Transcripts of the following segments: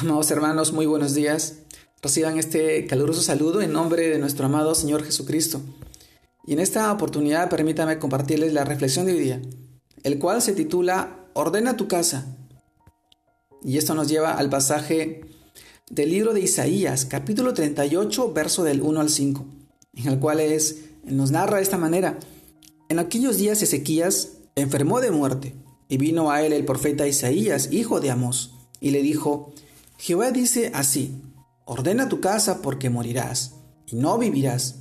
Amados hermanos, muy buenos días. Reciban este caluroso saludo en nombre de nuestro amado Señor Jesucristo. Y en esta oportunidad permítame compartirles la reflexión de hoy día, el cual se titula Ordena tu casa. Y esto nos lleva al pasaje del libro de Isaías, capítulo 38, verso del 1 al 5, en el cual es, nos narra de esta manera, en aquellos días Ezequías enfermó de muerte, y vino a él el profeta Isaías, hijo de Amós, y le dijo, Jehová dice así, ordena tu casa porque morirás, y no vivirás.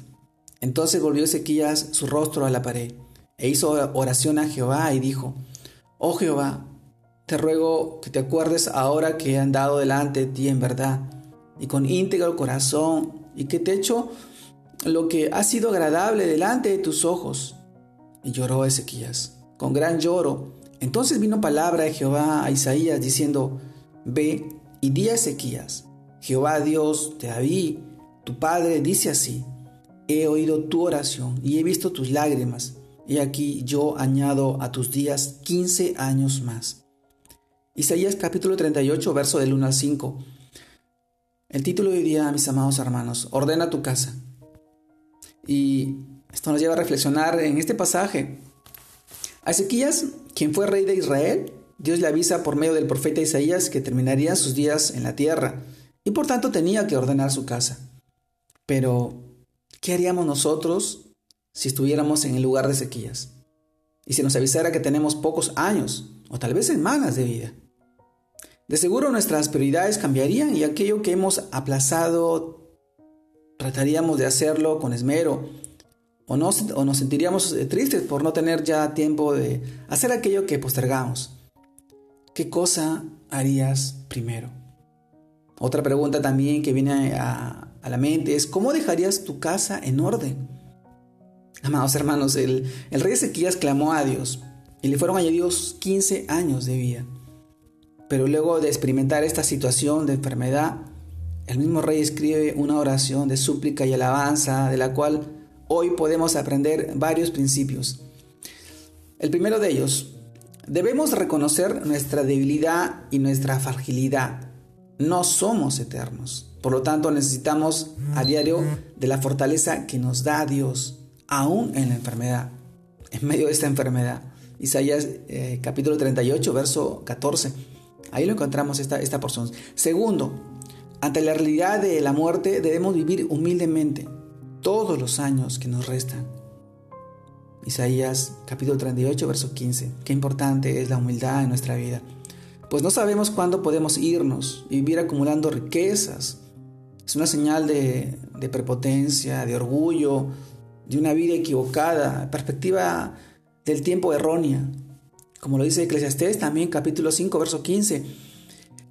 Entonces volvió Ezequías su rostro a la pared, e hizo oración a Jehová y dijo, Oh Jehová, te ruego que te acuerdes ahora que he andado delante de ti en verdad, y con íntegro corazón, y que te he hecho lo que ha sido agradable delante de tus ojos. Y lloró Ezequías, con gran lloro. Entonces vino palabra de Jehová a Isaías diciendo, Ve y di a Ezequías, Jehová Dios de David, tu padre, dice así, he oído tu oración y he visto tus lágrimas, y aquí yo añado a tus días quince años más. Isaías capítulo 38, verso del 1 al 5. El título de hoy día, mis amados hermanos, ordena tu casa. Y esto nos lleva a reflexionar en este pasaje. A Ezequías, quien fue rey de Israel, Dios le avisa por medio del profeta Isaías que terminaría sus días en la tierra y por tanto tenía que ordenar su casa. Pero, ¿qué haríamos nosotros si estuviéramos en el lugar de Ezequías? Y si nos avisara que tenemos pocos años o tal vez semanas de vida. De seguro nuestras prioridades cambiarían y aquello que hemos aplazado trataríamos de hacerlo con esmero o, o nos sentiríamos tristes por no tener ya tiempo de hacer aquello que postergamos. ¿Qué cosa harías primero? Otra pregunta también que viene a, la mente es, ¿cómo dejarías tu casa en orden? Amados hermanos, el, rey Ezequías clamó a Dios y le fueron añadidos 15 años de vida. Pero luego de experimentar esta situación de enfermedad, el mismo rey escribe una oración de súplica y alabanza de la cual hoy podemos aprender varios principios. El primero de ellos, Debemos reconocer nuestra debilidad y nuestra fragilidad. No somos eternos. Por lo tanto, necesitamos a diario de la fortaleza que nos da Dios, aún en la enfermedad, en medio de esta enfermedad. Isaías eh, capítulo 38, verso 14. Ahí lo encontramos esta, esta porción. Segundo, ante la realidad de la muerte debemos vivir humildemente todos los años que nos restan. Isaías capítulo 38, verso 15. Qué importante es la humildad en nuestra vida. Pues no sabemos cuándo podemos irnos y vivir acumulando riquezas. Es una señal de, de prepotencia, de orgullo, de una vida equivocada, perspectiva del tiempo errónea. Como lo dice Eclesiastés también capítulo 5, verso 15.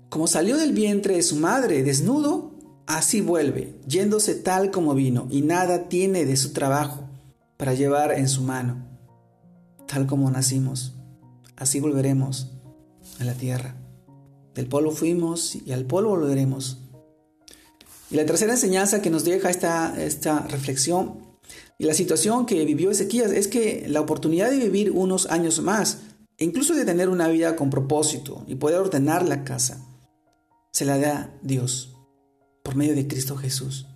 Como salió del vientre de su madre desnudo, así vuelve, yéndose tal como vino, y nada tiene de su trabajo para llevar en su mano. Tal como nacimos, así volveremos a la tierra. Del polvo fuimos y al polvo volveremos. Y la tercera enseñanza que nos deja esta, esta reflexión y la situación que vivió Ezequías es que la oportunidad de vivir unos años más, e incluso de tener una vida con propósito y poder ordenar la casa, se la da Dios por medio de Cristo Jesús.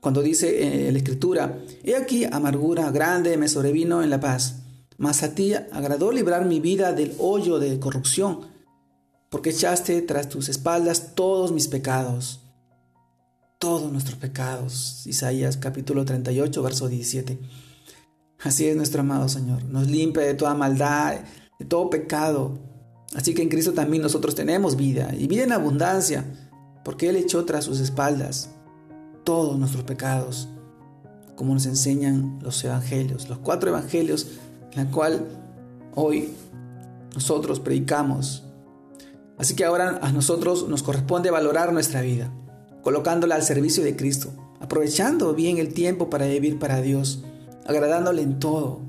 Cuando dice en la escritura, he aquí amargura grande me sobrevino en la paz, mas a ti agradó librar mi vida del hoyo de corrupción, porque echaste tras tus espaldas todos mis pecados, todos nuestros pecados. Isaías capítulo 38, verso 17. Así es nuestro amado Señor, nos limpia de toda maldad, de todo pecado. Así que en Cristo también nosotros tenemos vida y vida en abundancia, porque Él echó tras sus espaldas todos nuestros pecados, como nos enseñan los evangelios, los cuatro evangelios en la cual hoy nosotros predicamos. Así que ahora a nosotros nos corresponde valorar nuestra vida, colocándola al servicio de Cristo, aprovechando bien el tiempo para vivir para Dios, agradándole en todo.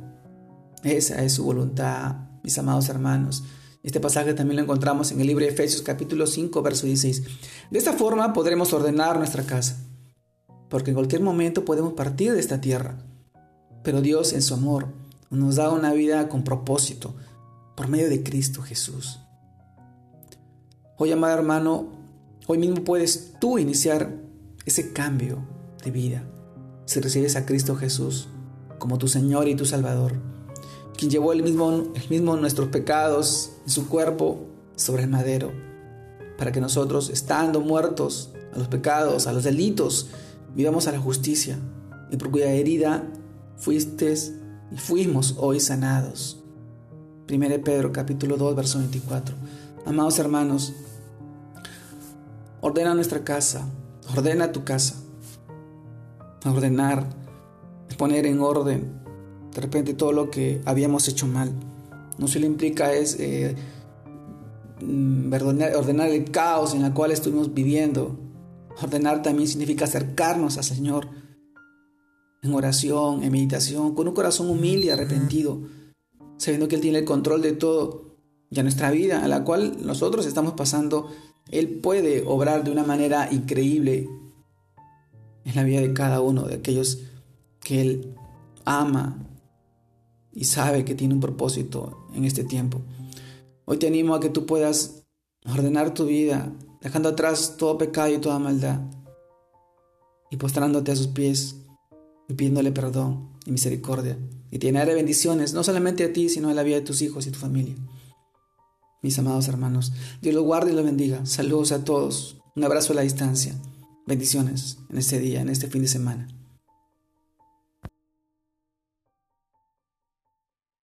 Esa es su voluntad, mis amados hermanos. Este pasaje también lo encontramos en el libro de Efesios capítulo 5, verso 16. De esta forma podremos ordenar nuestra casa porque en cualquier momento podemos partir de esta tierra. Pero Dios en su amor nos da una vida con propósito por medio de Cristo Jesús. Hoy, amado hermano, Hoy mismo puedes tú iniciar ese cambio de vida si recibes a Cristo Jesús como tu Señor y tu Salvador, quien llevó el mismo, el mismo nuestros pecados en su cuerpo sobre el madero, para que nosotros, estando muertos a los pecados, a los delitos, vivamos a la justicia, y por cuya herida fuiste y fuimos hoy sanados. 1 Pedro capítulo 2, verso 24. Amados hermanos, ordena nuestra casa, ordena tu casa, ordenar, poner en orden de repente todo lo que habíamos hecho mal. No solo implica es eh, mm, ordenar el caos en el cual estuvimos viviendo. Ordenar también significa acercarnos al Señor en oración, en meditación, con un corazón humilde y arrepentido, sabiendo que Él tiene el control de todo y a nuestra vida, a la cual nosotros estamos pasando, Él puede obrar de una manera increíble en la vida de cada uno de aquellos que Él ama y sabe que tiene un propósito en este tiempo. Hoy te animo a que tú puedas ordenar tu vida, dejando atrás todo pecado y toda maldad, y postrándote a sus pies y pidiéndole perdón y misericordia, y te de bendiciones, no solamente a ti, sino a la vida de tus hijos y tu familia. Mis amados hermanos, Dios los guarde y los bendiga. Saludos a todos. Un abrazo a la distancia. Bendiciones en este día, en este fin de semana.